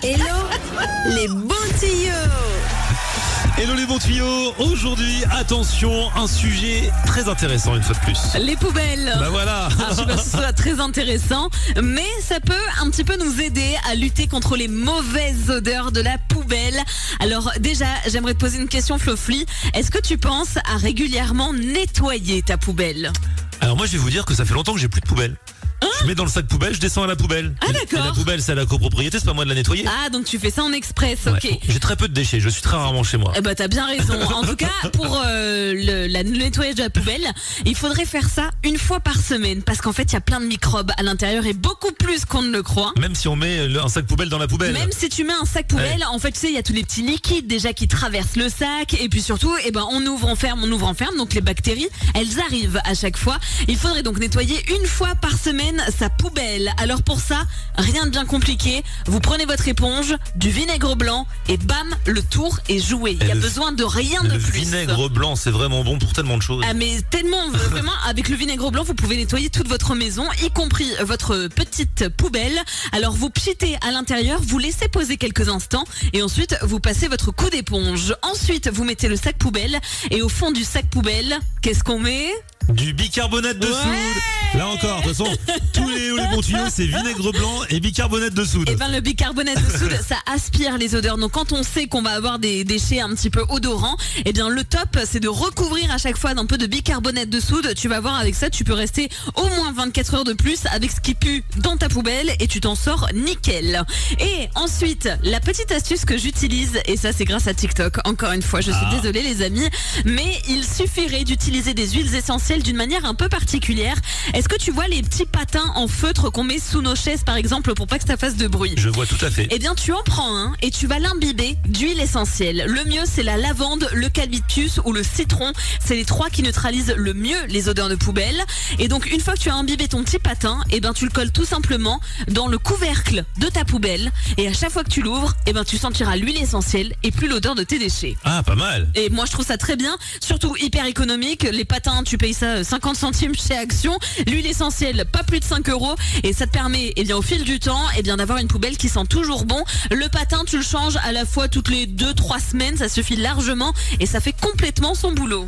Hello les bons tuyaux Hello les bons tuyaux Aujourd'hui, attention, un sujet très intéressant une fois de plus. Les poubelles. Bah voilà Alors, je sais pas si ce soit très intéressant, mais ça peut un petit peu nous aider à lutter contre les mauvaises odeurs de la poubelle. Alors déjà, j'aimerais te poser une question, Flofli. Est-ce que tu penses à régulièrement nettoyer ta poubelle? Alors moi je vais vous dire que ça fait longtemps que j'ai plus de poubelle. Je mets dans le sac poubelle, je descends à la poubelle. Ah, d'accord. La poubelle c'est à la copropriété, c'est pas moi de la nettoyer. Ah, donc tu fais ça en express, Ouais. ok. J'ai très peu de déchets, je suis très rarement chez moi. Eh ben t'as bien raison. En tout cas, pour euh, le, la- nettoyage de la poubelle, il faudrait faire ça une fois par semaine parce qu'en fait il y a plein de microbes à l'intérieur et beaucoup plus qu'on ne le croit. Même si on met le- un sac poubelle dans la poubelle. Même si tu mets un sac poubelle, en fait, tu sais, il y a tous les petits liquides déjà qui traversent le sac, et puis surtout, eh ben, on ouvre, on ferme, on ouvre, on ferme, donc les bactéries, elles arrivent à chaque fois. Il faudrait donc nettoyer une fois par semaine sa poubelle. Alors pour ça, rien de bien compliqué. Vous prenez votre éponge, du vinaigre blanc, et bam, le tour est joué. Il y a le- besoin de rien le de plus. vinaigre blanc, c'est vraiment bon pour tellement de choses. Ah mais tellement vraiment avec le vinaigre blanc vous pouvez nettoyer toute votre maison y compris votre petite poubelle. Alors vous pchitez à l'intérieur, vous laissez poser quelques instants et ensuite vous passez votre coup d'éponge. Ensuite vous mettez le sac poubelle et au fond du sac poubelle, qu'est-ce qu'on met? Du bicarbonate de Ouais. soude. Là encore, de toute façon, tous les, les bons tuyaux, c'est vinaigre blanc et bicarbonate de soude. Eh ben le bicarbonate de soude, ça aspire les odeurs. Donc quand on sait qu'on va avoir des déchets un petit peu odorants, eh bien le top c'est de recouvrir à chaque fois d'un peu de bicarbonate de soude. Tu vas voir avec ça, tu peux rester au moins 24 heures de plus avec ce qui pue dans ta poubelle et tu t'en sors nickel. Et ensuite, la petite astuce que j'utilise et ça c'est grâce à TikTok. Encore une fois, je suis Ah. désolée les amis, mais il suffirait d'utiliser des huiles essentielles d'une manière un peu particulière. Est-ce que tu vois les petits patins en feutre qu'on met sous nos chaises par exemple pour pas que ça fasse de bruit? Je vois tout à fait. eh bien, tu en prends un et tu vas l'imbiber d'huile essentielle. Le mieux, c'est la lavande, le calyptus ou le citron. C'est les trois qui neutralisent le mieux les odeurs de poubelle. Et donc, une fois que tu as imbibé ton petit patin, eh ben, tu le colles tout simplement dans le couvercle de ta poubelle. Et à chaque fois que tu l'ouvres, eh ben, tu sentiras l'huile essentielle et plus l'odeur de tes déchets. Ah, pas mal. Et moi je trouve ça très bien, surtout hyper économique. Les patins, tu payes ça euh, 50 centimes chez Action. L'huile essentielle, pas plus de 5 euros. Et ça te permet, eh au fil du temps, eh bien, d'avoir une poubelle qui sent toujours bon. Le patin, tu le changes à la fois toutes les 2-3 semaines, ça suffit largement et ça fait complètement son boulot.